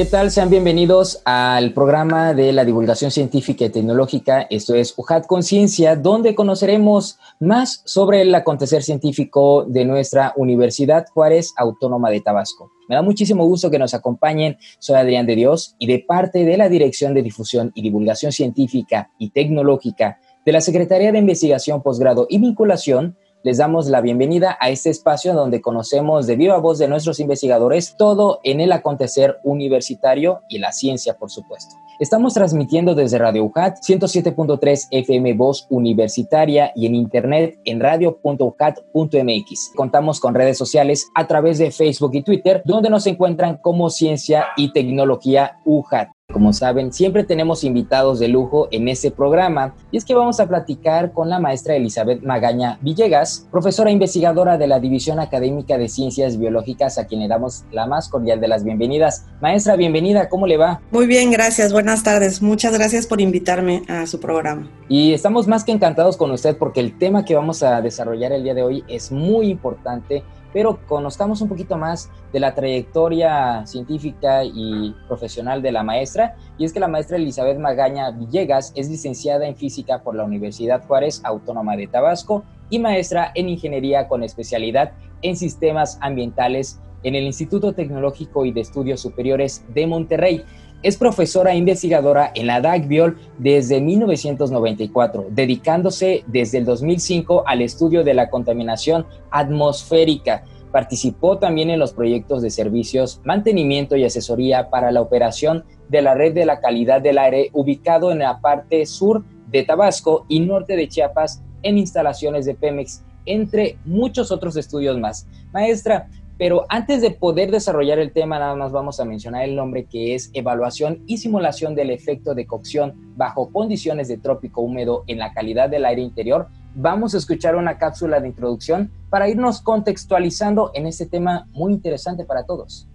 ¿Qué tal? Sean bienvenidos al programa de la divulgación científica y tecnológica. Esto es UJAT Conciencia, donde conoceremos más sobre el acontecer científico de nuestra Universidad Juárez Autónoma de Tabasco. Me da muchísimo gusto que nos acompañen. Soy Adrián de Dios y de parte de la Dirección de Difusión y Divulgación Científica y Tecnológica de la Secretaría de Investigación, Posgrado y Vinculación, les damos la bienvenida a este espacio donde conocemos de viva voz de nuestros investigadores todo en el acontecer universitario y la ciencia, por supuesto. Estamos transmitiendo desde Radio UJAT 107.3 FM Voz Universitaria y en internet en radio.ucat.mx. Contamos con redes sociales a través de Facebook y Twitter, donde nos encuentran como Ciencia y Tecnología UJAT. Como saben, siempre tenemos invitados de lujo en este programa y es que vamos a platicar con la maestra Elizabeth Magaña Villegas, profesora investigadora de la División Académica de Ciencias Biológicas, a quien le damos la más cordial de las bienvenidas. Maestra, bienvenida, ¿cómo le va? Muy bien, gracias, buenas tardes. Muchas gracias por invitarme a su programa. Y estamos más que encantados con usted porque el tema que vamos a desarrollar el día de hoy es muy importante pero conozcamos un poquito más de la trayectoria científica y profesional de la maestra. Y es que la maestra Elizabeth Magaña Villegas es licenciada en física por la Universidad Juárez Autónoma de Tabasco y maestra en ingeniería con especialidad en sistemas ambientales en el Instituto Tecnológico y de Estudios Superiores de Monterrey. Es profesora e investigadora en la DACBIOL desde 1994, dedicándose desde el 2005 al estudio de la contaminación atmosférica. Participó también en los proyectos de servicios, mantenimiento y asesoría para la operación de la red de la calidad del aire ubicado en la parte sur de Tabasco y norte de Chiapas en instalaciones de Pemex, entre muchos otros estudios más. Maestra, pero antes de poder desarrollar el tema, nada más vamos a mencionar el nombre que es evaluación y simulación del efecto de cocción bajo condiciones de trópico húmedo en la calidad del aire interior. Vamos a escuchar una cápsula de introducción para irnos contextualizando en este tema muy interesante para todos.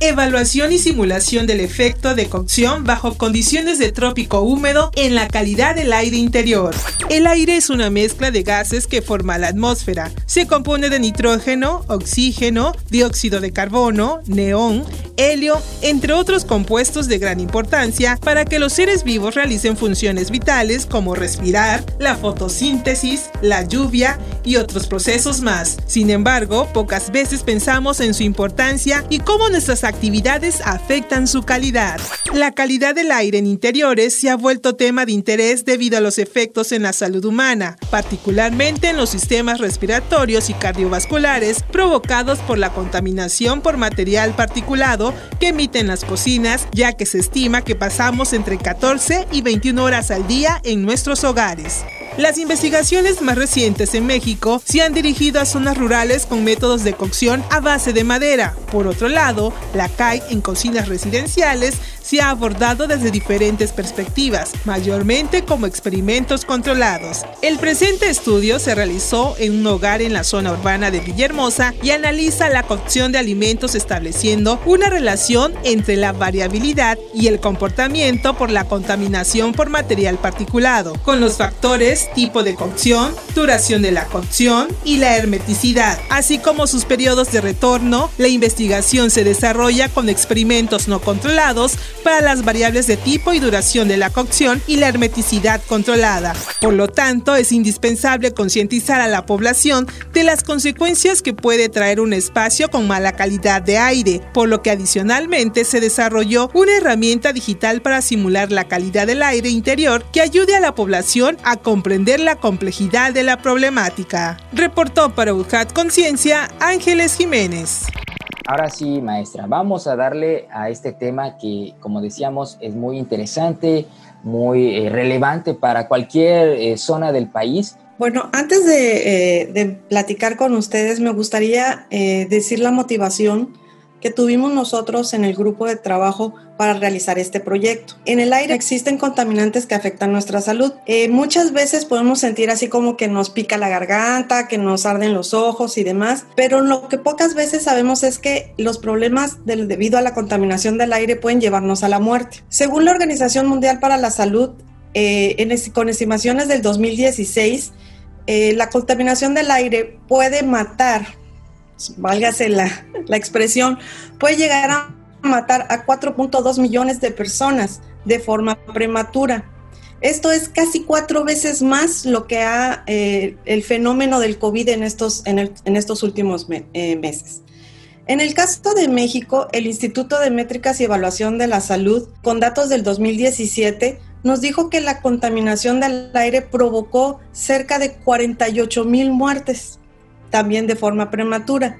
Evaluación y simulación del efecto de cocción bajo condiciones de trópico húmedo en la calidad del aire interior. El aire es una mezcla de gases que forma la atmósfera. Se compone de nitrógeno, oxígeno, dióxido de carbono, neón, helio, entre otros compuestos de gran importancia para que los seres vivos realicen funciones vitales como respirar, la fotosíntesis, la lluvia y otros procesos más. Sin embargo, pocas veces pensamos en su importancia y cómo nuestras actividades afectan su calidad. La calidad del aire en interiores se ha vuelto tema de interés debido a los efectos en la salud humana, particularmente en los sistemas respiratorios y cardiovasculares provocados por la contaminación por material particulado que emiten las cocinas, ya que se estima que pasamos entre 14 y 21 horas al día en nuestros hogares. Las investigaciones más recientes en México se han dirigido a zonas rurales con métodos de cocción a base de madera. Por otro lado, la CAI en cocinas residenciales se ha abordado desde diferentes perspectivas, mayormente como experimentos controlados. El presente estudio se realizó en un hogar en la zona urbana de Villahermosa y analiza la cocción de alimentos estableciendo una relación entre la variabilidad y el comportamiento por la contaminación por material particulado, con los factores tipo de cocción, duración de la cocción y la hermeticidad, así como sus periodos de retorno. La investigación se desarrolla con experimentos no controlados para las variables de tipo y duración de la cocción y la hermeticidad controlada. Por lo tanto, es indispensable concientizar a la población de las consecuencias que puede traer un espacio con mala calidad de aire, por lo que adicionalmente se desarrolló una herramienta digital para simular la calidad del aire interior que ayude a la población a comprender la complejidad de la problemática. Reportó para UJAT Conciencia Ángeles Jiménez. Ahora sí, maestra, vamos a darle a este tema que, como decíamos, es muy interesante, muy eh, relevante para cualquier eh, zona del país. Bueno, antes de, eh, de, platicar con ustedes, me gustaría decir la motivación que tuvimos nosotros en el grupo de trabajo para realizar este proyecto. En el aire existen contaminantes que afectan nuestra salud. Eh, muchas veces podemos sentir así como que nos pica la garganta, que nos arden los ojos y demás, pero lo que pocas veces sabemos es que los problemas debido a la contaminación del aire pueden llevarnos a la muerte. Según la Organización Mundial para la Salud, eh, con estimaciones del 2016, eh, la contaminación del aire puede matar, válgase la, la expresión, puede llegar a matar a 4.2 millones de personas de forma prematura. Esto es casi cuatro veces más lo que ha eh, el fenómeno del COVID en estos, en, estos últimos eh, meses. En el caso de México, el Instituto de Métricas y Evaluación de la Salud, con datos del 2017, nos dijo que la contaminación del aire provocó cerca de 48 mil muertes, también de forma prematura.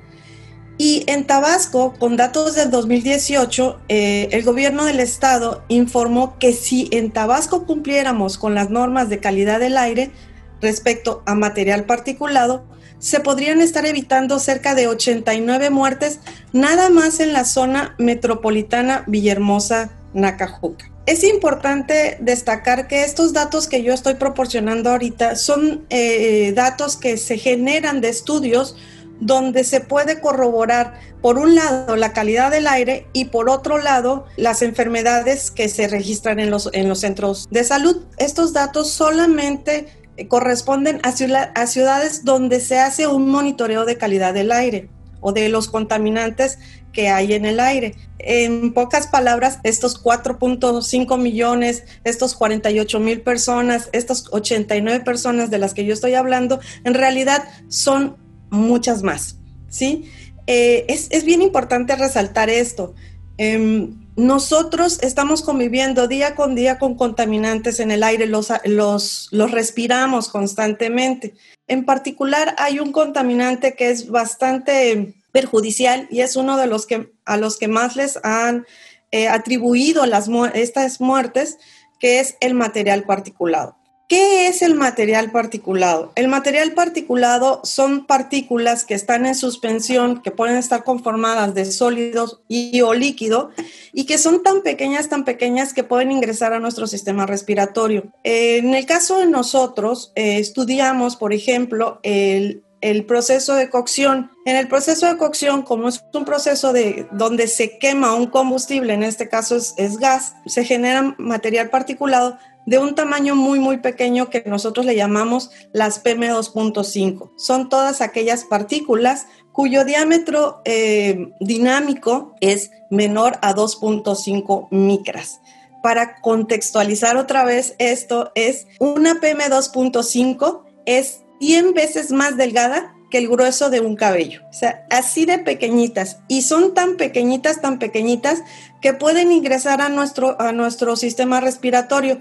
Y en Tabasco, con datos del 2018, eh, el gobierno del estado informó que si en Tabasco cumpliéramos con las normas de calidad del aire respecto a material particulado, se podrían estar evitando cerca de 89 muertes nada más en la zona metropolitana Villahermosa-Nacajuca. Es importante destacar que estos datos que yo estoy proporcionando ahorita son eh, datos que se generan de estudios donde se puede corroborar, por un lado, la calidad del aire y por otro lado, las enfermedades que se registran en los, en los centros de salud. Estos datos solamente eh, corresponden a, a ciudades donde se hace un monitoreo de calidad del aire o de los contaminantes que hay en el aire. En pocas palabras, estos 4.5 millones, estos 48 mil personas, estas 89 personas de las que yo estoy hablando, en realidad son muchas más, ¿sí? Eh, es, bien importante resaltar esto. Em, nosotros estamos conviviendo día con día con contaminantes en el aire, los, los, los, respiramos constantemente. En particular, hay un contaminante que es bastante perjudicial y es uno de los que a los que más les han eh, atribuido las, estas muertes, que es el material particulado. ¿Qué es el material particulado? El material particulado son partículas que están en suspensión, que pueden estar conformadas de sólidos y o líquido y que son tan pequeñas, tan pequeñas que pueden ingresar a nuestro sistema respiratorio. En el caso de nosotros, eh, estudiamos, por ejemplo, el, proceso de cocción. En el proceso de cocción, como es un proceso de donde se quema un combustible, en este caso es, es gas, se genera material particulado de un tamaño muy, muy pequeño que nosotros le llamamos las PM2.5. Son todas aquellas partículas cuyo diámetro eh, dinámico es menor a 2.5 micras. Para contextualizar otra vez esto, es una PM2.5 es 100 veces más delgada que el grueso de un cabello. O sea, así de pequeñitas. Y son tan pequeñitas, tan pequeñitas, que pueden ingresar a nuestro, a nuestro sistema respiratorio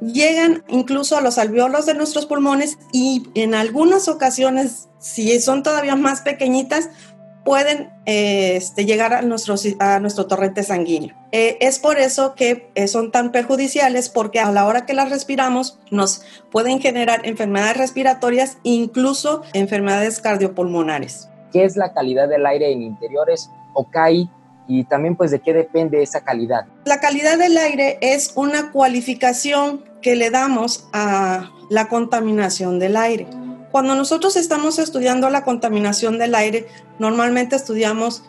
llegan incluso a los alveolos de nuestros pulmones y en algunas ocasiones, si son todavía más pequeñitas, pueden este, llegar a nuestro, a nuestro torrente sanguíneo. Eh, es por eso que eh, son tan perjudiciales porque a la hora que las respiramos nos pueden generar enfermedades respiratorias, incluso enfermedades cardiopulmonares. ¿Qué es la calidad del aire en interiores? OCAI y también pues de qué depende esa calidad. La calidad del aire es una cualificación que le damos a la contaminación del aire. Cuando nosotros estamos estudiando la contaminación del aire, normalmente estudiamos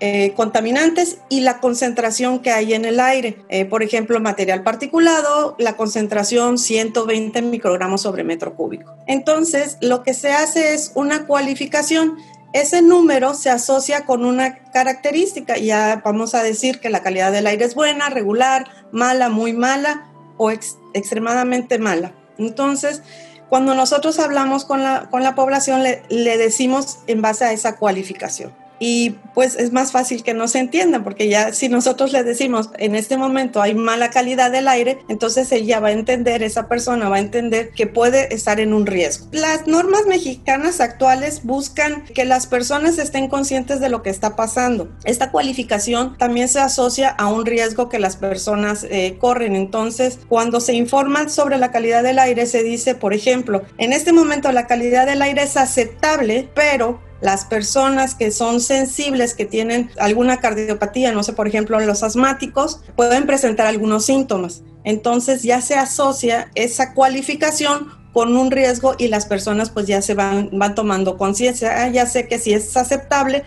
eh, contaminantes y la concentración que hay en el aire. Eh, por ejemplo, material particulado, la concentración 120 microgramos sobre metro cúbico. Entonces, lo que se hace es una cualificación ese número se asocia con una característica. Ya vamos a decir que la calidad del aire es buena, regular, mala, muy mala o extremadamente mala. Entonces, cuando nosotros hablamos con la, con la población, le decimos en base a esa cualificación y pues es más fácil que no se entiendan, porque ya si nosotros le decimos en este momento hay mala calidad del aire, entonces ella va a entender, esa persona va a entender que puede estar en un riesgo. Las normas mexicanas actuales buscan que las personas estén conscientes de lo que está pasando. Esta cualificación también se asocia a un riesgo que las personas eh, corren. Entonces, cuando se informan sobre la calidad del aire, se dice, por ejemplo, en este momento la calidad del aire es aceptable, pero las personas que son sensibles, que tienen alguna cardiopatía, no sé, por ejemplo, los asmáticos, pueden presentar algunos síntomas. Entonces ya se asocia esa cualificación con un riesgo y las personas pues ya se van, van tomando conciencia. Ah, ya sé que si es aceptable,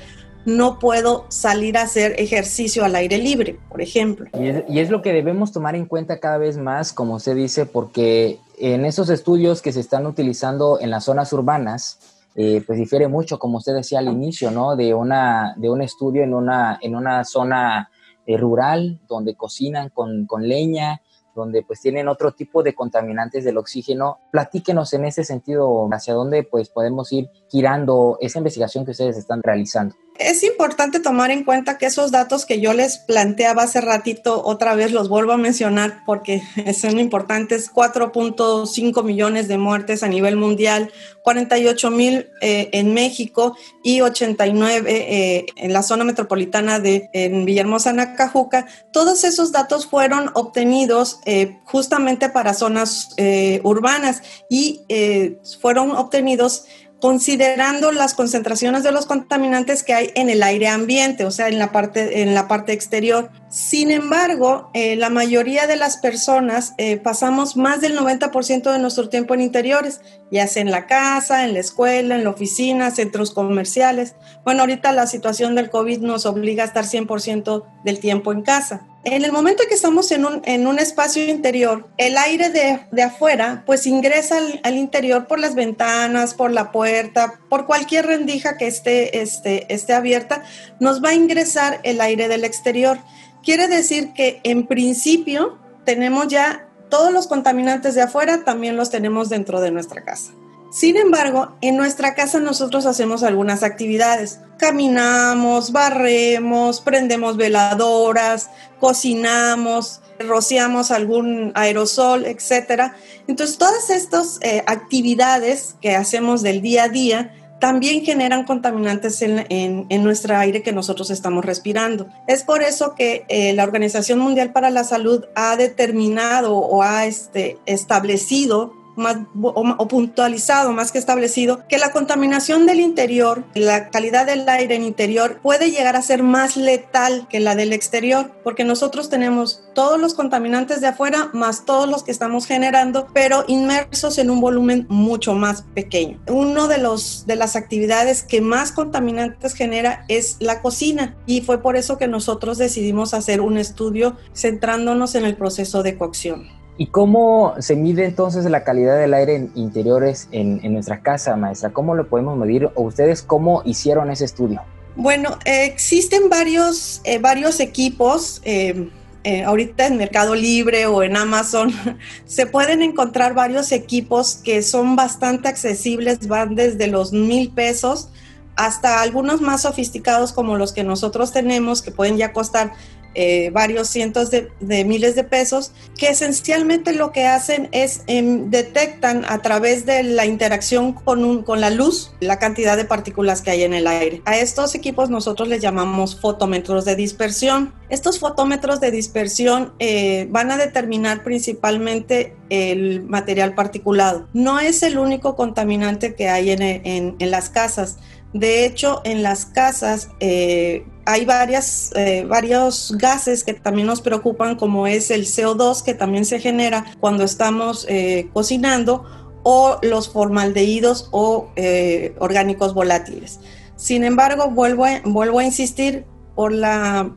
no puedo salir a hacer ejercicio al aire libre, por ejemplo. Y es, y es, lo que debemos tomar en cuenta cada vez más, como se dice, porque en esos estudios que se están utilizando en las zonas urbanas, eh, pues difiere mucho, como usted decía al inicio, ¿no? De, una, de un estudio en una, en una zona eh, rural donde cocinan con, con leña, donde pues tienen otro tipo de contaminantes del oxígeno. Platíquenos en ese sentido, hacia dónde pues podemos ir girando esa investigación que ustedes están realizando. Es importante tomar en cuenta que esos datos que yo les planteaba hace ratito, otra vez los vuelvo a mencionar porque son importantes, 4.5 millones de muertes a nivel mundial, 48 mil eh, en México y 89 eh, en la zona metropolitana de en Villahermosa, Nacajuca. Todos esos datos fueron obtenidos eh, justamente para zonas eh, urbanas y fueron obtenidos considerando las concentraciones de los contaminantes que hay en el aire ambiente, o sea, en la parte, en la parte exterior. Sin embargo, eh, la mayoría de las personas eh, pasamos más del 90% de nuestro tiempo en interiores, ya sea en la casa, en la escuela, en la oficina, centros comerciales. Bueno, ahorita la situación del COVID nos obliga a estar 100% del tiempo en casa. En el momento en que estamos en un, en un espacio interior, el aire de, de afuera pues ingresa al, interior por las ventanas, por la puerta, por cualquier rendija que esté, esté, esté abierta, nos va a ingresar el aire del exterior. Quiere decir que en principio tenemos ya todos los contaminantes de afuera, también los tenemos dentro de nuestra casa. Sin embargo, en nuestra casa nosotros hacemos algunas actividades. Caminamos, barremos, prendemos veladoras, cocinamos, rociamos algún aerosol, etc. Entonces, todas estas eh, actividades que hacemos del día a día también generan contaminantes en, en, nuestro aire que nosotros estamos respirando. Es por eso que eh, la Organización Mundial para la Salud ha determinado o ha este, establecido más, o, puntualizado, más que establecido, que la contaminación del interior, la calidad del aire en interior puede llegar a ser más letal que la del exterior, porque nosotros tenemos todos los contaminantes de afuera más todos los que estamos generando, pero inmersos en un volumen mucho más pequeño. Uno de los de las actividades que más contaminantes genera es la cocina y fue por eso que nosotros decidimos hacer un estudio centrándonos en el proceso de cocción. ¿Y cómo se mide entonces la calidad del aire en interiores en, en, nuestra casa, maestra? ¿Cómo lo podemos medir? ¿O ustedes cómo hicieron ese estudio? Bueno, eh, existen varios, eh, varios equipos. Eh, ahorita en Mercado Libre o en Amazon se pueden encontrar varios equipos que son bastante accesibles, van desde los mil pesos hasta algunos más sofisticados como los que nosotros tenemos, que pueden ya costar eh, varios cientos de, miles de pesos, que esencialmente lo que hacen es eh, detectan a través de la interacción con, con la luz la cantidad de partículas que hay en el aire. A estos equipos nosotros les llamamos fotómetros de dispersión. Estos fotómetros de dispersión eh, van a determinar principalmente el material particulado. No es el único contaminante que hay en, en las casas. De hecho, en las casas eh, hay varias, eh, varios gases que también nos preocupan, como es el CO2 que también se genera cuando estamos eh, cocinando o los formaldehídos o orgánicos volátiles. Sin embargo, vuelvo a, vuelvo a insistir por la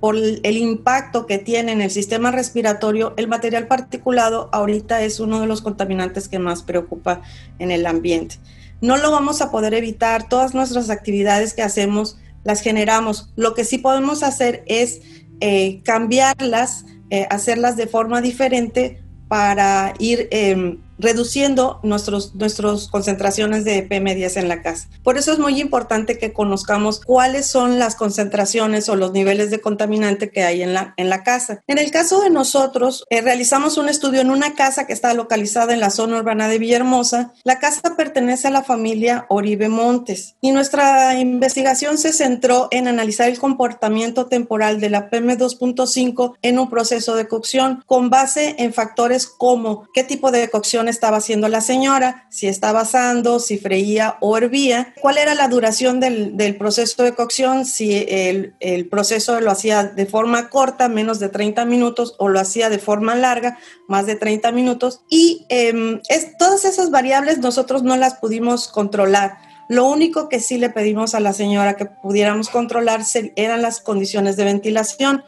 por el impacto que tiene en el sistema respiratorio, el material particulado ahorita es uno de los contaminantes que más preocupa en el ambiente. No lo vamos a poder evitar, todas nuestras actividades que hacemos las generamos. Lo que sí podemos hacer es eh, cambiarlas, eh, hacerlas de forma diferente para ir eh, reduciendo nuestros, nuestras concentraciones de PM10 en la casa. Por eso es muy importante que conozcamos cuáles son las concentraciones o los niveles de contaminante que hay en la, en la casa. En el caso de nosotros, eh, realizamos un estudio en una casa que está localizada en la zona urbana de Villahermosa. La casa pertenece a la familia Oribe Montes y nuestra investigación se centró en analizar el comportamiento temporal de la PM2.5 en un proceso de cocción con base en factores como qué tipo de cocción estaba haciendo la señora, si estaba asando, si freía o hervía, cuál era la duración del, proceso de cocción, si el, proceso lo hacía de forma corta, menos de 30 minutos, o lo hacía de forma larga, más de 30 minutos. Y em, es, todas esas variables nosotros no las pudimos controlar. Lo único que sí le pedimos a la señora que pudiéramos controlar eran las condiciones de ventilación.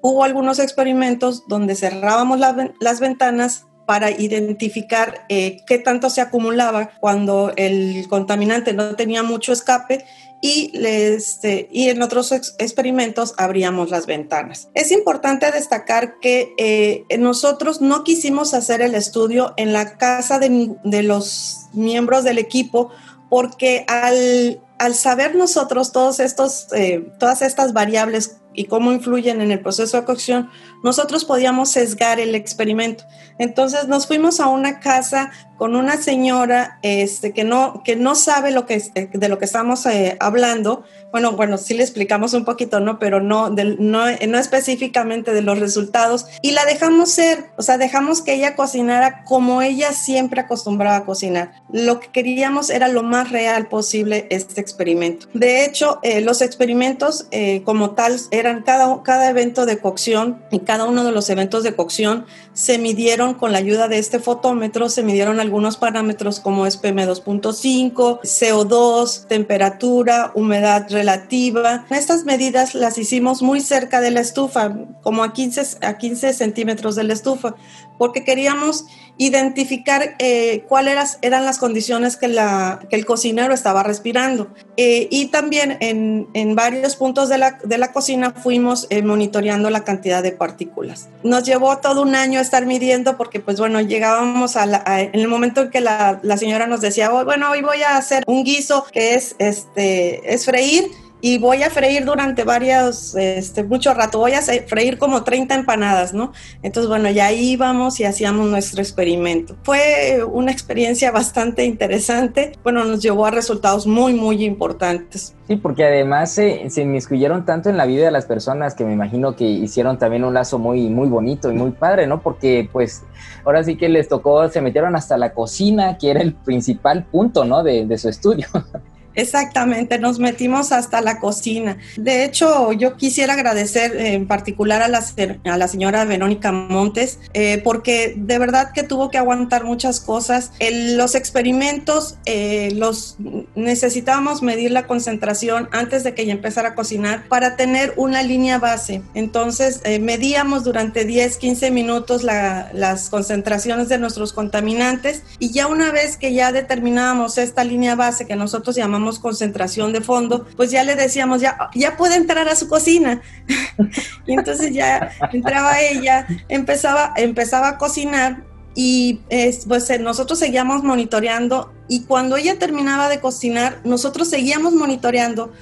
Hubo algunos experimentos donde cerrábamos las ventanas para identificar eh, qué tanto se acumulaba cuando el contaminante no tenía mucho escape y, este, y en otros experimentos abríamos las ventanas. Es importante destacar que eh, nosotros no quisimos hacer el estudio en la casa de, de los miembros del equipo porque al, al saber nosotros todos estos, eh, todas estas variables y cómo influyen en el proceso de cocción, nosotros podíamos sesgar el experimento. Entonces nos fuimos a una casa con una señora este, que, no, que no sabe lo que, de lo que estamos eh, hablando. Bueno, bueno, sí le explicamos un poquito, ¿no? Pero no, no, no específicamente de los resultados. Y la dejamos ser, o sea, dejamos que ella cocinara como ella siempre acostumbraba a cocinar. Lo que queríamos era lo más real posible este experimento. De hecho, eh, los experimentos eh, como tal eran cada, cada evento de cocción y cada uno de los eventos de cocción se midieron con la ayuda de este fotómetro, se midieron algunos parámetros como es PM2.5, CO2, temperatura, humedad relativa. Estas medidas las hicimos muy cerca de la estufa, como a 15, a 15 centímetros de la estufa, porque queríamos identificar eh, cuáles eran las condiciones que, la, que, el cocinero estaba respirando. Eh, y también en, en, varios puntos de la, de la cocina fuimos eh, monitoreando la cantidad de partículas. Nos llevó todo un año estar midiendo porque, pues bueno, llegábamos a, en el momento en que la, la señora nos decía, oh, bueno, hoy voy a hacer un guiso que es, este, es freír y voy a freír durante varios, este, mucho rato, voy a freír como 30 empanadas, ¿no? Entonces, bueno, ya íbamos y hacíamos nuestro experimento. Fue una experiencia bastante interesante, bueno, nos llevó a resultados muy, muy importantes. Sí, porque además se, se inmiscuyeron tanto en la vida de las personas que me imagino que hicieron también un lazo muy, muy bonito y muy padre, ¿no? Porque pues ahora sí que les tocó, se metieron hasta la cocina, que era el principal punto, ¿no? De, de su estudio. Exactamente, nos metimos hasta la cocina. De hecho, yo quisiera agradecer en particular a la, a la señora Verónica Montes, eh, porque de verdad que tuvo que aguantar muchas cosas. los experimentos, eh, los necesitábamos medir la concentración antes de que ella empezara a cocinar para tener una línea base. Entonces, eh, medíamos durante 10, 15 minutos las concentraciones de nuestros contaminantes y ya una vez que ya determinábamos esta línea base que nosotros llamamos concentración de fondo, pues ya le decíamos, ya, ya puede entrar a su cocina. y entonces ya entraba ella, empezaba, empezaba a cocinar y pues eh, nosotros seguíamos monitoreando y cuando ella terminaba de cocinar, nosotros seguíamos monitoreando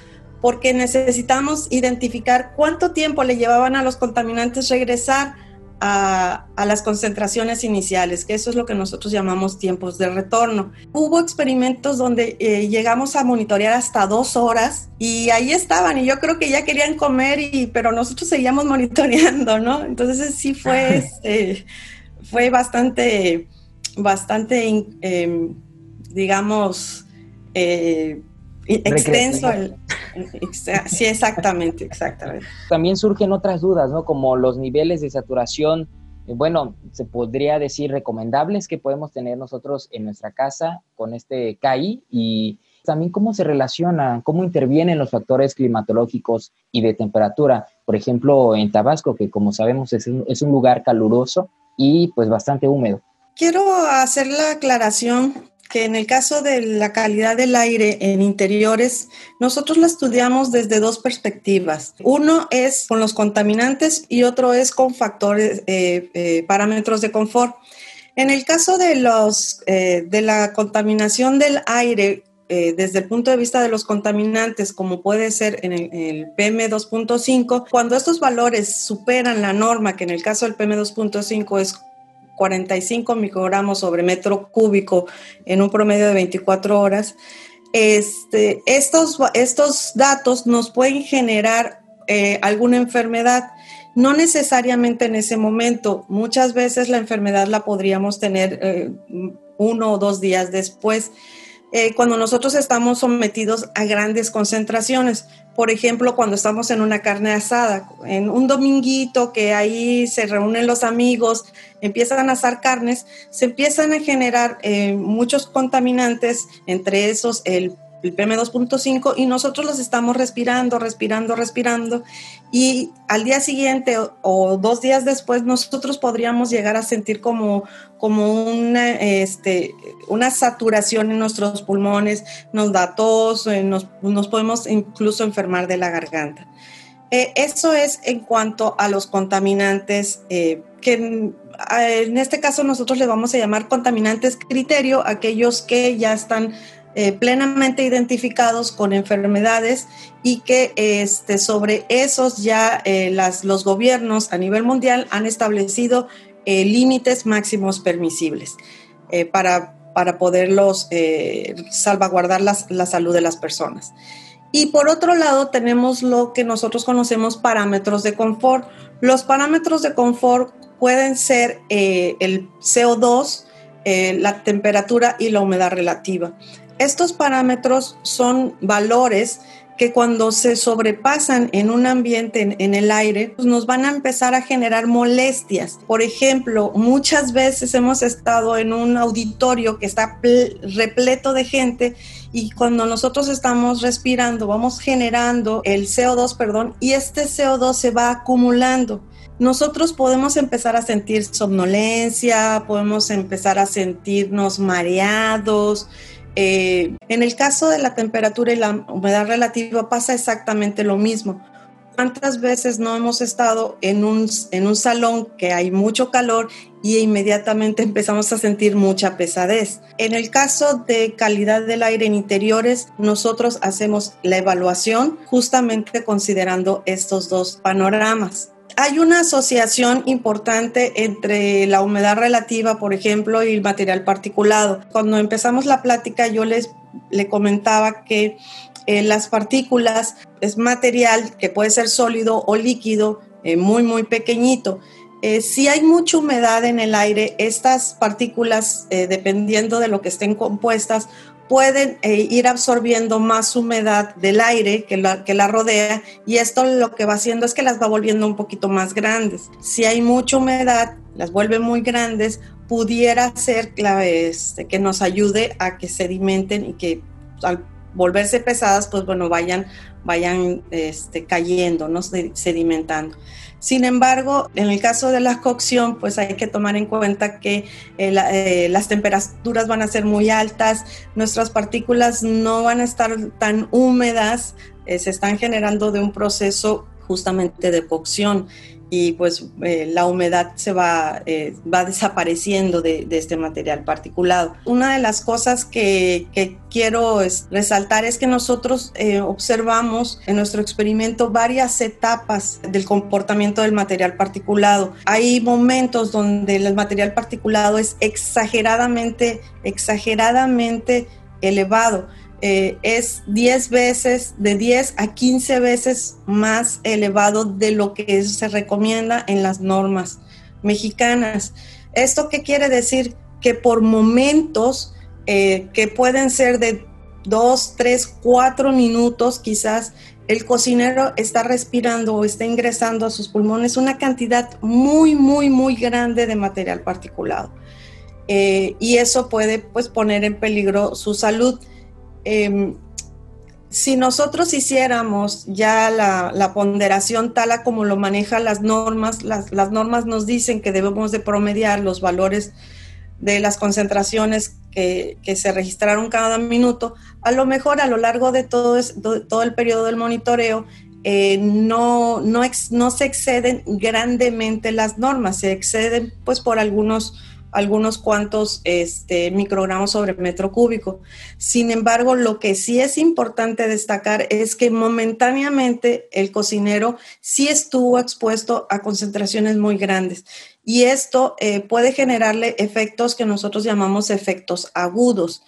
porque necesitamos identificar cuánto tiempo le llevaban a los contaminantes regresar a, las concentraciones iniciales, que eso es lo que nosotros llamamos tiempos de retorno. Hubo experimentos donde eh, llegamos a monitorear hasta dos horas y ahí estaban y yo creo que ya querían comer, y, pero nosotros seguíamos monitoreando, ¿no? Entonces sí fue, este, fue bastante, bastante, em, digamos, eh, extenso el, Sí, exactamente, exactamente. También surgen otras dudas, ¿no? Como los niveles de saturación, eh, bueno, se podría decir recomendables que podemos tener nosotros en nuestra casa con este KI y también cómo se relaciona, cómo intervienen los factores climatológicos y de temperatura. Por ejemplo, en Tabasco, que como sabemos es un, es un lugar caluroso y pues bastante húmedo. Quiero hacer la aclaración que en el caso de la calidad del aire en interiores, nosotros la estudiamos desde dos perspectivas. Uno es con los contaminantes y otro es con factores, eh, eh, parámetros de confort. En el caso de, los, eh, de la contaminación del aire, desde el punto de vista de los contaminantes, como puede ser en el, el PM2.5, cuando estos valores superan la norma, que en el caso del PM2.5 es 45 microgramos sobre metro cúbico en un promedio de 24 horas, este, estos, estos datos nos pueden generar eh, alguna enfermedad. No necesariamente en ese momento, muchas veces la enfermedad la podríamos tener eh, uno o dos días después. Eh, cuando nosotros estamos sometidos a grandes concentraciones. Por ejemplo, cuando estamos en una carne asada, en un dominguito que ahí se reúnen los amigos, empiezan a asar carnes, se empiezan a generar eh, muchos contaminantes, entre esos el el PM2.5 y nosotros los estamos respirando, respirando, respirando y al día siguiente o, dos días después nosotros podríamos llegar a sentir como, como una, este, una saturación en nuestros pulmones, nos da tos, eh, nos, nos podemos incluso enfermar de la garganta. Eh, eso es en cuanto a los contaminantes eh, que en este caso nosotros le vamos a llamar contaminantes criterio, aquellos que ya están eh, plenamente identificados con enfermedades y que este, sobre esos ya eh, las, los gobiernos a nivel mundial han establecido eh, límites máximos permisibles para, para poderlos salvaguardar la salud de las personas. Y por otro lado tenemos lo que nosotros conocemos parámetros de confort. Los parámetros de confort pueden ser el CO2, la temperatura y la humedad relativa. Estos parámetros son valores que cuando se sobrepasan en un ambiente, en, el aire, pues nos van a empezar a generar molestias. Por ejemplo, muchas veces hemos estado en un auditorio que está repleto de gente y cuando nosotros estamos respirando, vamos generando el CO2, perdón, y este CO2 se va acumulando nosotros podemos empezar a sentir somnolencia, podemos empezar a sentirnos mareados, eh, en el caso de la temperatura y la humedad relativa pasa exactamente lo mismo. ¿Cuántas veces no hemos estado en un, en un salón que hay mucho calor y inmediatamente empezamos a sentir mucha pesadez? En el caso de calidad del aire en interiores, nosotros hacemos la evaluación justamente considerando estos dos panoramas hay una asociación importante entre la humedad relativa, por ejemplo, y el material particulado. Cuando empezamos la plática, yo les le comentaba que eh, las partículas es material que puede ser sólido o líquido, eh, muy, muy pequeñito. Eh, si hay mucha humedad en el aire, estas partículas, dependiendo de lo que estén compuestas, pueden eh, ir absorbiendo más humedad del aire que la, que rodea y esto lo que va haciendo es que las va volviendo un poquito más grandes. Si hay mucha humedad, las vuelve muy grandes, pudiera ser este, que nos ayude a que sedimenten y que al volverse pesadas, pues bueno, vayan, vayan este, cayendo, ¿no? sedimentando. Sin embargo, en el caso de la cocción, pues hay que tomar en cuenta que eh, eh, las temperaturas van a ser muy altas, nuestras partículas no van a estar tan húmedas, eh, se están generando de un proceso justamente de cocción y pues eh, la humedad se va, eh, va desapareciendo de, este material particulado. Una de las cosas que, quiero resaltar es que nosotros eh, observamos en nuestro experimento varias etapas del comportamiento del material particulado. Hay momentos donde el material particulado es exageradamente, exageradamente elevado eh, es 10 veces, de 10 a 15 veces más elevado de lo que se recomienda en las normas mexicanas. ¿Esto qué quiere decir? Que por momentos eh, que pueden ser de 2, 3, 4 minutos quizás, el cocinero está respirando o está ingresando a sus pulmones una cantidad muy, muy, muy grande de material particulado. Eh, y eso puede pues, poner en peligro su salud. Em, si nosotros hiciéramos ya la, ponderación tal como lo manejan las normas, las, normas nos dicen que debemos de promediar los valores de las concentraciones que, se registraron cada minuto, a lo mejor a lo largo de todo, el periodo del monitoreo eh, no, no, no se exceden grandemente las normas, se exceden pues por algunos algunos cuantos este, microgramos sobre metro cúbico. Sin embargo, lo que sí es importante destacar es que momentáneamente el cocinero sí estuvo expuesto a concentraciones muy grandes y esto eh, puede generarle efectos que nosotros llamamos efectos agudos.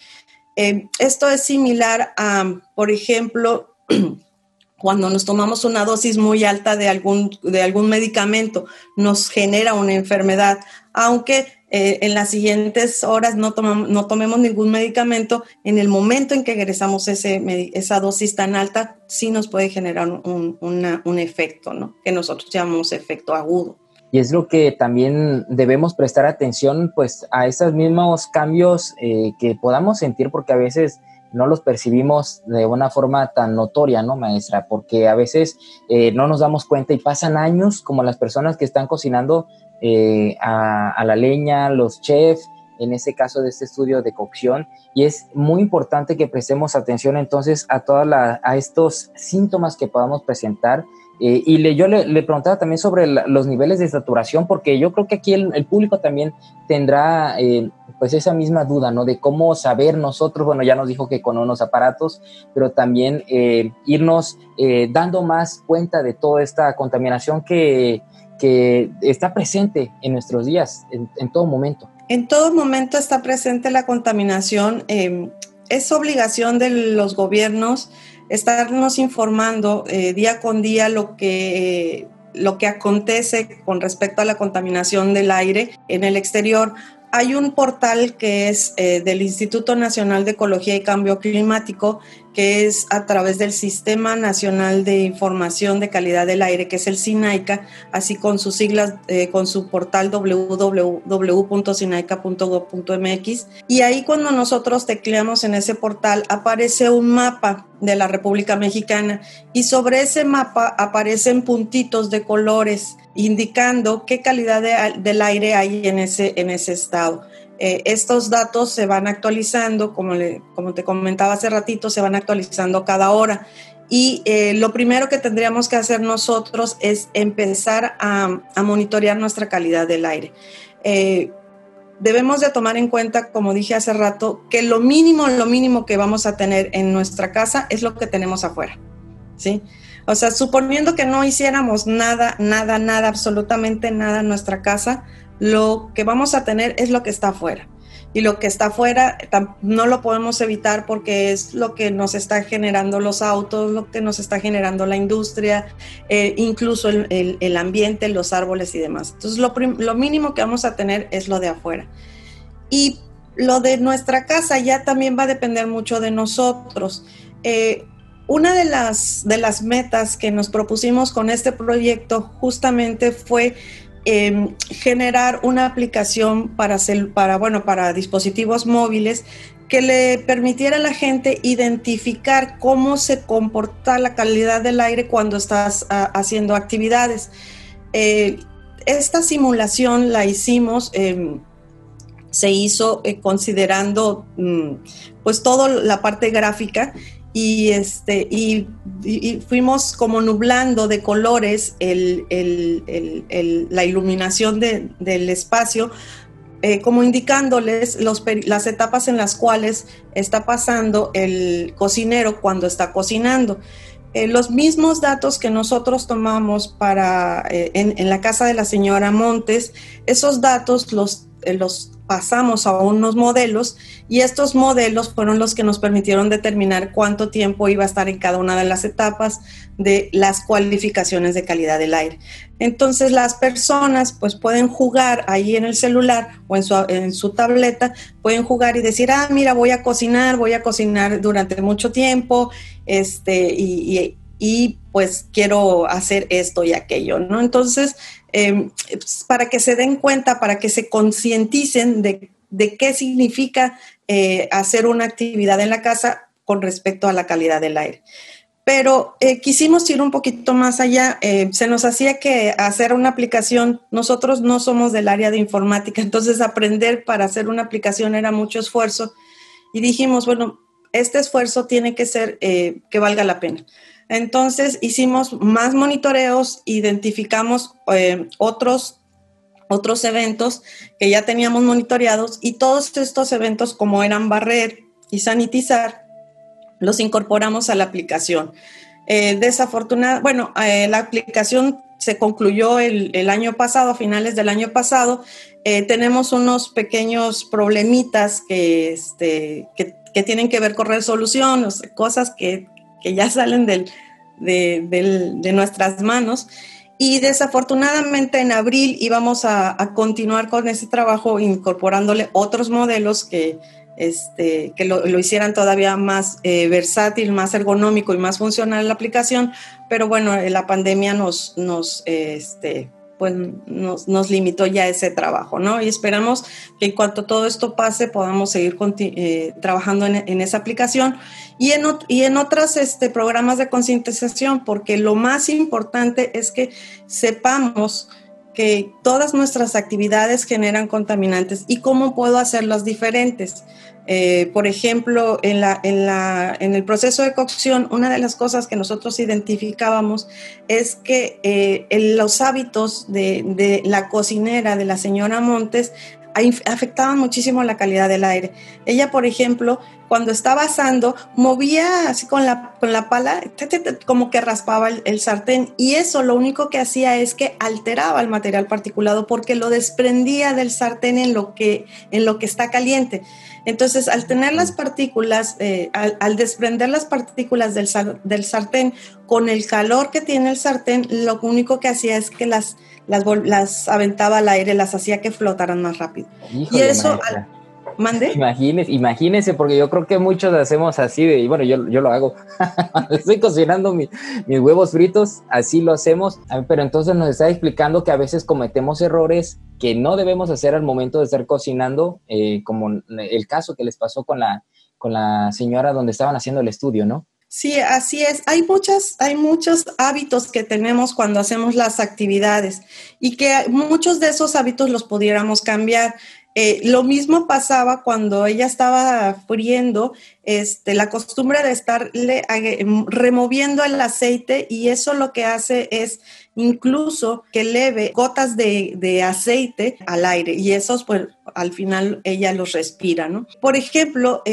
Eh, esto es similar a, por ejemplo, cuando nos tomamos una dosis muy alta de algún, de algún medicamento, nos genera una enfermedad aunque eh, en las siguientes horas no, tomamos, no tomemos ningún medicamento, en el momento en que egresamos esa dosis tan alta, sí nos puede generar un, un efecto, ¿no? que nosotros llamamos efecto agudo. Y es lo que también debemos prestar atención pues a esos mismos cambios eh, que podamos sentir porque a veces no los percibimos de una forma tan notoria, ¿no, maestra? Porque a veces eh, no nos damos cuenta y pasan años como las personas que están cocinando eh, a, la leña, los chefs, en ese caso de este estudio de cocción, y es muy importante que prestemos atención entonces a, todas a estos síntomas que podamos presentar. Eh, y le, yo le, preguntaba también sobre los niveles de saturación, porque yo creo que aquí el, público también tendrá eh, pues esa misma duda, ¿no? De cómo saber nosotros, bueno, ya nos dijo que con unos aparatos, pero también irnos dando más cuenta de toda esta contaminación que, que está presente en nuestros días, en, todo momento. En todo momento está presente la contaminación. Em, es obligación de los gobiernos estarnos informando eh, día con día lo que, lo que acontece con respecto a la contaminación del aire en el exterior. Hay un portal que es eh, del Instituto Nacional de Ecología y Cambio Climático, que es a través del Sistema Nacional de Información de Calidad del Aire, que es el SINAICA, así con sus siglas, eh, con su portal www.sinaica.gov.mx. Y ahí cuando nosotros tecleamos en ese portal aparece un mapa de la República Mexicana y sobre ese mapa aparecen puntitos de colores indicando qué calidad del aire hay en ese, en ese estado. Eh, estos datos se van actualizando, como, como te comentaba hace ratito, se van actualizando cada hora. Y eh, lo primero que tendríamos que hacer nosotros es empezar a, monitorear nuestra calidad del aire. Eh, debemos de tomar en cuenta, como dije hace rato, que lo mínimo, lo mínimo que vamos a tener en nuestra casa es lo que tenemos afuera. ¿sí? O sea, suponiendo que no hiciéramos nada, nada, nada, absolutamente nada en nuestra casa, lo que vamos a tener es lo que está afuera. Y lo que está afuera no lo podemos evitar porque es lo que nos está generando los autos, lo que nos está generando la industria, eh, incluso el, ambiente, los árboles y demás. Entonces, lo, mínimo que vamos a tener es lo de afuera. Y lo de nuestra casa ya también va a depender mucho de nosotros. Eh, una de las, de las metas que nos propusimos con este proyecto justamente fue em, generar una aplicación para, para, bueno, para dispositivos móviles que le permitiera a la gente identificar cómo se comporta la calidad del aire cuando estás ah, haciendo actividades. Eh, esta simulación la hicimos, em, se hizo eh, considerando mm, pues toda la parte gráfica y, este, y, fuimos como nublando de colores el, la iluminación del espacio, eh, como indicándoles los, las etapas en las cuales está pasando el cocinero cuando está cocinando. Eh, los mismos datos que nosotros tomamos para, eh, en, en, la casa de la señora Montes, esos datos los, los pasamos a unos modelos y estos modelos fueron los que nos permitieron determinar cuánto tiempo iba a estar en cada una de las etapas de las cualificaciones de calidad del aire. Entonces las personas pues pueden jugar ahí en el celular o en su, en su tableta, pueden jugar y decir, ah, mira, voy a cocinar, voy a cocinar durante mucho tiempo, este, y, y pues quiero hacer esto y aquello, ¿no? Entonces, Pues, para que se den cuenta, para que se concienticen de, qué significa eh, hacer una actividad en la casa con respecto a la calidad del aire. Pero eh, quisimos ir un poquito más allá. Eh, se nos hacía que hacer una aplicación, nosotros no somos del área de informática, entonces aprender para hacer una aplicación era mucho esfuerzo. Y dijimos, bueno, este esfuerzo tiene que ser que valga la pena. Entonces hicimos más monitoreos, identificamos eh, otros, otros eventos que ya teníamos monitoreados y todos estos eventos como eran barrer y sanitizar, los incorporamos a la aplicación. Eh, desafortunadamente, bueno, eh, la aplicación se concluyó el, año pasado, a finales del año pasado. tenemos unos pequeños problemitas que, este, que, tienen que ver con resolución, cosas que, que ya salen del, de, nuestras manos. Y desafortunadamente en abril íbamos a, continuar con ese trabajo incorporándole otros modelos que, este, que lo, hicieran todavía más eh, versátil, más ergonómico y más funcional la aplicación, pero bueno, la pandemia nos, nos este, pues nos, limitó ya ese trabajo, ¿no? Y esperamos que en cuanto todo esto pase podamos seguir eh, trabajando en, esa aplicación y en, y en otros este, programas de concientización, porque lo más importante es que sepamos que todas nuestras actividades generan contaminantes y cómo puedo hacerlas diferentes. Eh, por ejemplo, en, la, en, la, en, el proceso de cocción, una de las cosas que nosotros identificábamos es que eh, los hábitos de, de, la cocinera, de la señora Montes, afectaban muchísimo la calidad del aire. Ella, por ejemplo, cuando estaba asando, movía así con la, con la pala, como que raspaba el, sartén y eso lo único que hacía es que alteraba el material particulado porque lo desprendía del sartén en lo que, en lo que está caliente. Entonces, al tener las partículas, eh, al, desprender las partículas del, del sartén con el calor que tiene el sartén, lo único que hacía es que las las, las aventaba al aire, las hacía que flotaran más rápido. y eso... ¿Mande? Imagínese, imagínese, porque yo creo que muchos hacemos así, de, y bueno, yo, yo lo hago. Estoy cocinando mis huevos fritos, así lo hacemos. Pero entonces nos está explicando que a veces cometemos errores que no debemos hacer al momento de estar cocinando, eh, como el caso que les pasó con la, con la señora donde estaban haciendo el estudio, ¿no? Sí, así es. Hay muchas, hay muchos hábitos que tenemos cuando hacemos las actividades y que muchos de esos hábitos los pudiéramos cambiar. Eh, lo mismo pasaba cuando ella estaba friendo, este, la costumbre de estarle removiendo el aceite y eso lo que hace es incluso que leve gotas de, aceite al aire y esos pues al final ella los respira, ¿no? Por ejemplo,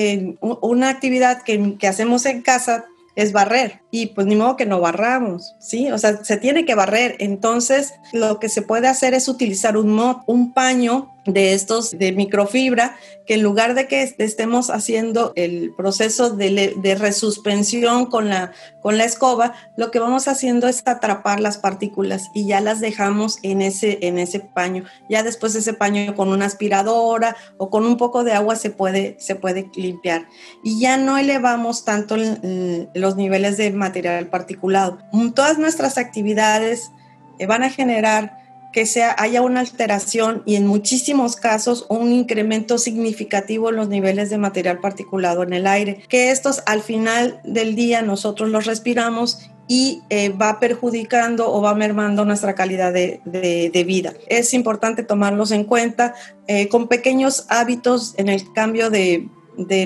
una actividad que, que hacemos en casa es barrer y pues ni modo que no barramos, ¿sí? O sea, se tiene que barrer. Entonces, lo que se puede hacer es utilizar un mod, un paño de estos de microfibra, que en lugar de que estemos haciendo el proceso de, resuspensión con la, con la escoba, lo que vamos haciendo es atrapar las partículas y ya las dejamos en ese, en ese paño. Ya después ese paño con una aspiradora o con un poco de agua se puede, se puede limpiar. Y ya no elevamos tanto los niveles de material particulado. Todas nuestras actividades eh, van a generar que sea, haya una alteración y en muchísimos casos un incremento significativo en los niveles de material particulado en el aire, que estos al final del día nosotros los respiramos y eh, va perjudicando o va mermando nuestra calidad de, vida. Es importante tomarlos en cuenta eh, con pequeños hábitos en el cambio de,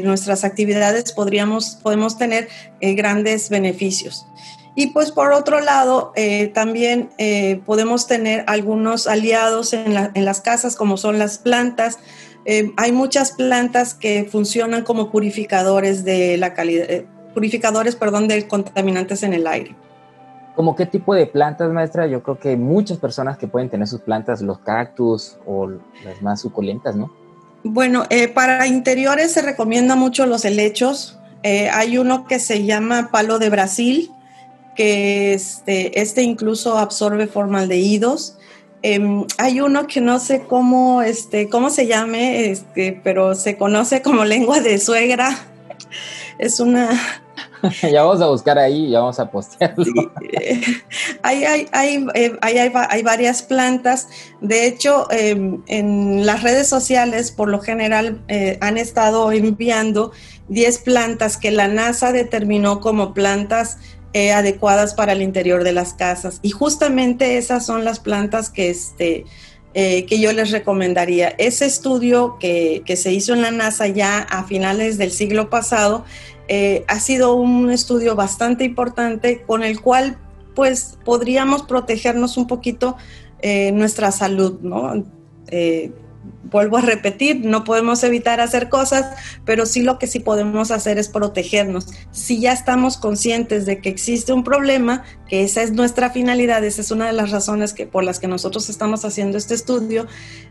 nuestras actividades podríamos, podemos tener eh, grandes beneficios. Y pues por otro lado, eh, también eh, podemos tener algunos aliados en, las casas, como son las plantas. Eh, hay muchas plantas que funcionan como purificadores de la calidad, purificadores, perdón, de contaminantes en el aire. ¿Cómo qué tipo de plantas, maestra? Yo creo que muchas personas que pueden tener sus plantas, los cactus o las más suculentas, ¿no? Bueno, para interiores se recomienda mucho los helechos. hay uno que se llama palo de Brasil, que este, este incluso absorbe formaldehídos. Eh, hay uno que no sé cómo, este, cómo se llame, este, pero se conoce como lengua de suegra. Es una... ya vamos a buscar ahí, ya vamos a postearlo. Eh, hay, hay, hay, eh, hay, hay, varias plantas. De hecho, em, en las redes sociales, por lo general, eh, han estado enviando 10 plantas que la NASA determinó como plantas eh, adecuadas para el interior de las casas. Y justamente esas son las plantas que, este, eh, que yo les recomendaría. Ese estudio que, se hizo en la NASA ya a finales del siglo pasado eh, ha sido un estudio bastante importante con el cual pues podríamos protegernos un poquito nuestra salud, ¿no? Vuelvo a repetir, no podemos evitar hacer cosas, pero sí lo que sí podemos hacer es protegernos. Si ya estamos conscientes de que existe un problema, que esa es nuestra finalidad, esa es una de las razones que, por las que nosotros estamos haciendo este estudio,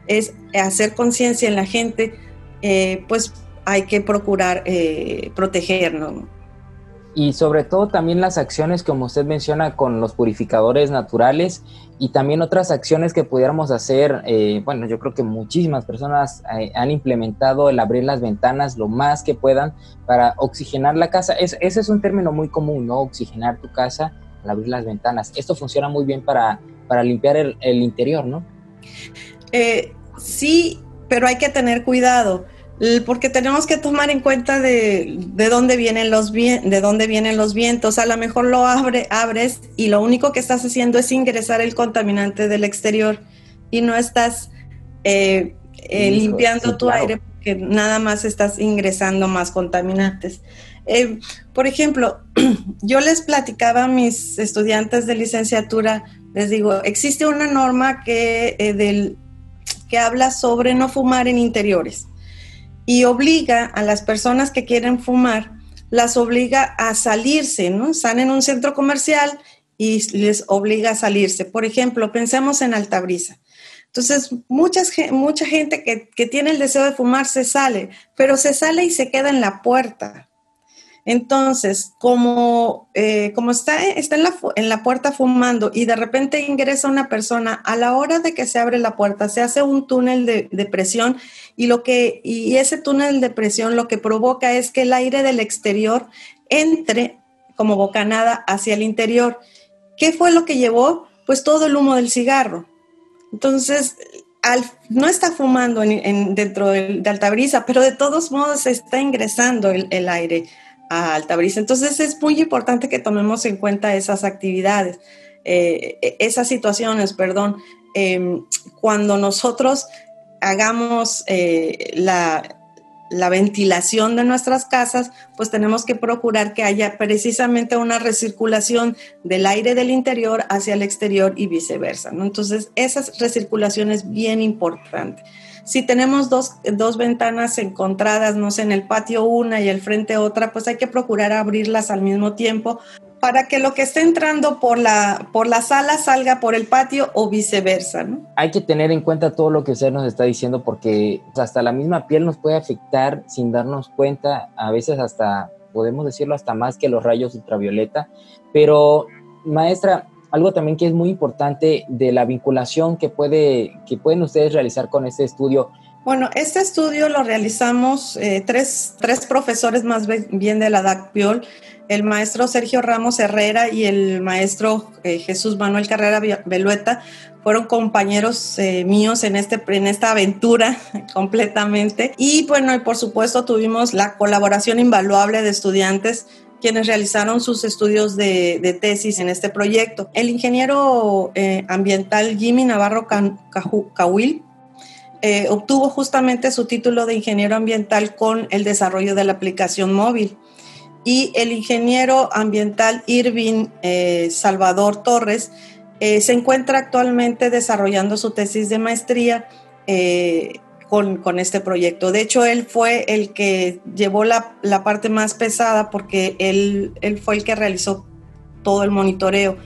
es hacer conciencia en la gente, eh, pues hay que procurar eh, protegernos. y sobre todo también las acciones como usted menciona con los purificadores naturales y también otras acciones que pudiéramos hacer. Eh, bueno, yo creo que muchísimas personas eh, han implementado el abrir las ventanas lo más que puedan para oxigenar la casa. ese es un término muy común, ¿no? Oxigenar tu casa al abrir las ventanas. Esto funciona muy bien para, para limpiar el, interior, ¿no? Eh, sí, pero hay que tener cuidado porque tenemos que tomar en cuenta de, dónde vienen los de dónde vienen los vientos. A lo mejor lo abre, abres y lo único que estás haciendo es ingresar el contaminante del exterior y no estás eh, eh, limpiando tu aire porque nada más estás ingresando más contaminantes. Eh, por ejemplo, yo les platicaba a mis estudiantes de licenciatura, les digo, existe una norma que, del, que habla sobre no fumar en interiores y obliga a las personas que quieren fumar, las obliga a salirse, ¿no? Están en un centro comercial y les obliga a salirse. Por ejemplo, pensemos en Altabrisa. Entonces, muchas, mucha gente que, que tiene el deseo de fumar se sale, pero se sale y se queda en la puerta. Entonces, como, eh, como está, está en, la, en la puerta fumando y de repente ingresa una persona, a la hora de que se abre la puerta se hace un túnel de, de presión y, lo que, y ese túnel de presión lo que provoca es que el aire del exterior entre como bocanada hacia el interior. ¿Qué fue lo que llevó? Pues todo el humo del cigarro. Entonces, al, no está fumando en, dentro de, de Altabrisa, pero de todos modos está ingresando el aire a Altabrisa. Entonces es muy importante que tomemos en cuenta esas actividades, eh, esas situaciones, perdón, em, cuando nosotros hagamos eh, la, la ventilación de nuestras casas, pues tenemos que procurar que haya precisamente una recirculación del aire del interior hacia el exterior y viceversa. ¿no? Entonces, esa recirculación es bien importante. Si tenemos dos, dos ventanas encontradas, no sé, en el patio una y el frente otra, pues hay que procurar abrirlas al mismo tiempo para que lo que esté entrando por la, por la sala salga por el patio o viceversa. ¿no? Hay que tener en cuenta todo lo que usted nos está diciendo porque hasta la misma piel nos puede afectar sin darnos cuenta, a veces hasta, podemos decirlo, hasta más que los rayos ultravioleta. Pero, maestra, algo también que es muy importante de la vinculación que, puede, que pueden ustedes realizar con este estudio. Bueno, este estudio lo realizamos eh, tres, tres, profesores más bien de la DACPIOL, el maestro Sergio Ramos Herrera y el maestro eh, Jesús Manuel Carrera Belueta, fueron compañeros eh, míos en, este, en esta aventura completamente. Y bueno, y por supuesto tuvimos la colaboración invaluable de estudiantes quienes realizaron sus estudios de, tesis en este proyecto. El ingeniero eh, ambiental Jimmy Navarro Cahuil obtuvo justamente su título de ingeniero ambiental con el desarrollo de la aplicación móvil. Y el ingeniero ambiental Irving eh, Salvador Torres se encuentra actualmente desarrollando su tesis de maestría con, este proyecto. De hecho, él fue el que llevó la, parte más pesada porque él, él, fue el que realizó todo el monitoreo.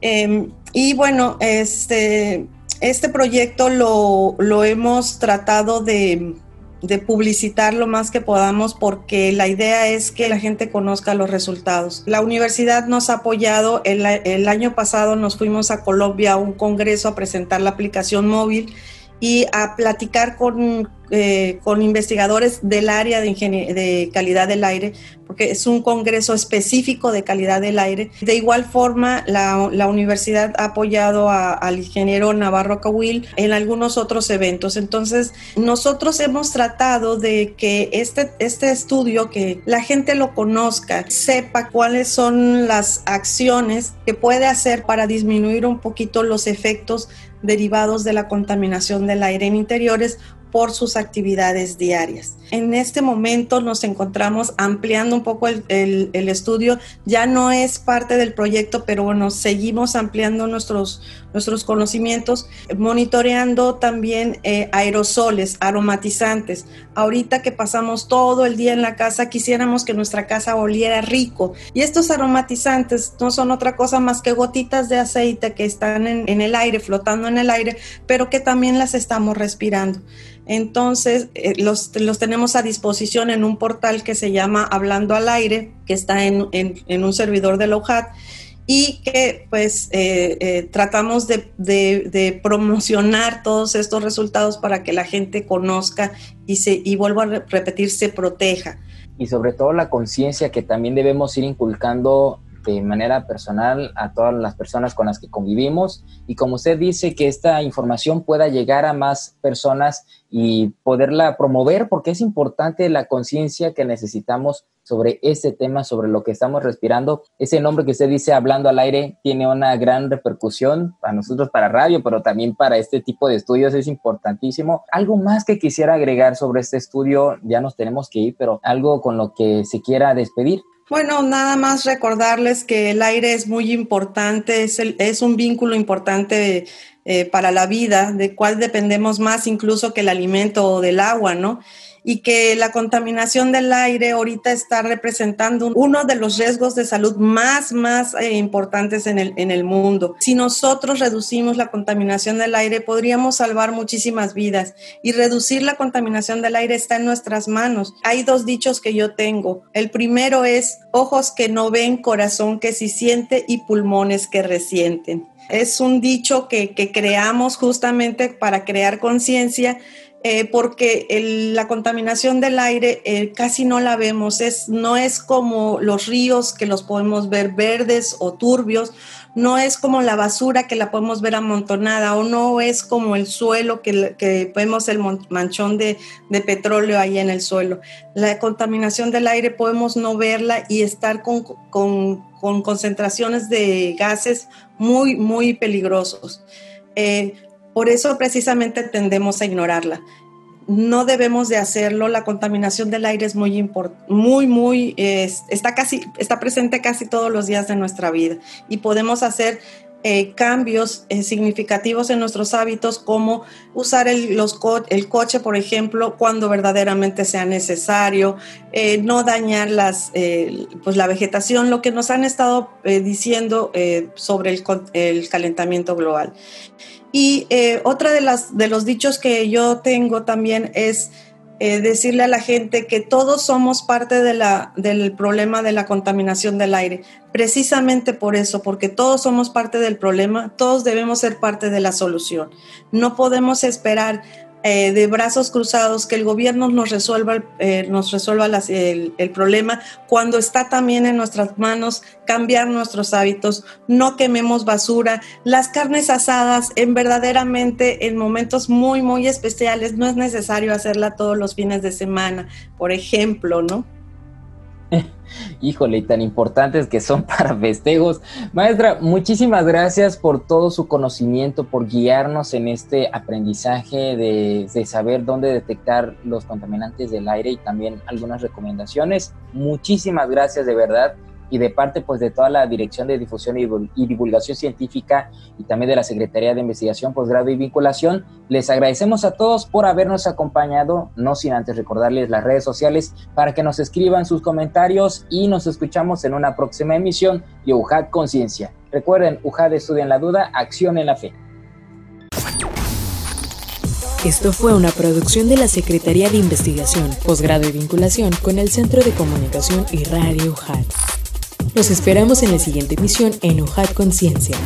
Em, y bueno, este, este proyecto lo, lo hemos tratado de, de, publicitar lo más que podamos porque la idea es que la gente conozca los resultados. La universidad nos ha apoyado, el, el año pasado nos fuimos a Colombia a un congreso a presentar la aplicación móvil y a platicar con, eh, con investigadores del área de, de calidad del aire, porque es un congreso específico de calidad del aire. De igual forma, la, universidad ha apoyado al ingeniero Navarro Cahuil en algunos otros eventos. Entonces, nosotros hemos tratado de que este, este estudio, que la gente lo conozca, sepa cuáles son las acciones que puede hacer para disminuir un poquito los efectos derivados de la contaminación del aire en interiores por sus actividades diarias. En este momento nos encontramos ampliando un poco el, estudio, ya no es parte del proyecto, pero bueno, seguimos ampliando nuestros, nuestros conocimientos, monitoreando también eh, aerosoles, aromatizantes. Ahorita que pasamos todo el día en la casa, quisiéramos que nuestra casa oliera rico. Y estos aromatizantes no son otra cosa más que gotitas de aceite que están en, en el aire, flotando en el aire, pero que también las estamos respirando. Entonces, eh, los, tenemos a disposición en un portal que se llama Hablando al Aire, que está en, un servidor de LOHAT y que pues eh, eh, tratamos de, de, promocionar todos estos resultados para que la gente conozca y, se, y vuelvo a repetir, se proteja. Y sobre todo la conciencia que también debemos ir inculcando de manera personal a todas las personas con las que convivimos y como usted dice que esta información pueda llegar a más personas y poderla promover porque es importante la conciencia que necesitamos sobre este tema, sobre lo que estamos respirando. Ese nombre que usted dice hablando al aire tiene una gran repercusión para nosotros, para radio, pero también para este tipo de estudios es importantísimo. Algo más que quisiera agregar sobre este estudio, ya nos tenemos que ir, pero algo con lo que se quiera despedir. Bueno, nada más recordarles que el aire es muy importante, es, es un vínculo importante eh, para la vida, de cual dependemos más incluso que el alimento o del agua, ¿no? Y que la contaminación del aire ahorita está representando uno de los riesgos de salud más, más eh, importantes en el, en el mundo. Si nosotros reducimos la contaminación del aire, podríamos salvar muchísimas vidas y reducir la contaminación del aire está en nuestras manos. Hay dos dichos que yo tengo. El primero es ojos que no ven, corazón que sí siente y pulmones que resienten. Es un dicho que, que creamos justamente para crear conciencia eh, porque la contaminación del aire eh, casi no la vemos, no es como los ríos que los podemos ver verdes o turbios, no es como la basura que la podemos ver amontonada o no es como el suelo que, vemos el manchón de, petróleo ahí en el suelo. La contaminación del aire podemos no verla y estar con, concentraciones de gases muy, muy peligrosos. Eh, por eso precisamente tendemos a ignorarla. No debemos de hacerlo. La contaminación del aire es muy importante, muy, muy, está casi, está presente casi todos los días de nuestra vida y podemos hacer eh, cambios eh, significativos en nuestros hábitos, como usar el, los el, coche, por ejemplo, cuando verdaderamente sea necesario, eh, no dañar las, pues la vegetación, lo que nos han estado diciendo sobre el, el, calentamiento global. Y eh, otra de, las, de los dichos que yo tengo también es eh, decirle a la gente que todos somos parte del problema de la contaminación del aire. Precisamente por eso, porque todos somos parte del problema, todos debemos ser parte de la solución. No podemos esperar eh, de brazos cruzados, que el gobierno nos resuelva, eh, nos resuelva el, el, problema, cuando está también en nuestras manos cambiar nuestros hábitos, no quememos basura, las carnes asadas, en verdaderamente en momentos muy, muy especiales, no es necesario hacerla todos los fines de semana, por ejemplo, ¿no? Híjole, y tan importantes que son para festejos. Maestra, muchísimas gracias por todo su conocimiento, por guiarnos en este aprendizaje de, de, saber dónde detectar los contaminantes del aire y también algunas recomendaciones. Muchísimas gracias de verdad y de parte pues de toda la Dirección de Difusión y Divulgación Científica y también de la Secretaría de Investigación, Posgrado y Vinculación, les agradecemos a todos por habernos acompañado, no sin antes recordarles las redes sociales para que nos escriban sus comentarios y nos escuchamos en una próxima emisión de UJAD Conciencia. Recuerden, UJAD en la duda, acción en la fe. Esto fue una producción de la Secretaría de Investigación, Posgrado y Vinculación con el Centro de Comunicación y Radio UJAD. Los esperamos en la siguiente emisión en UJAT Conciencia.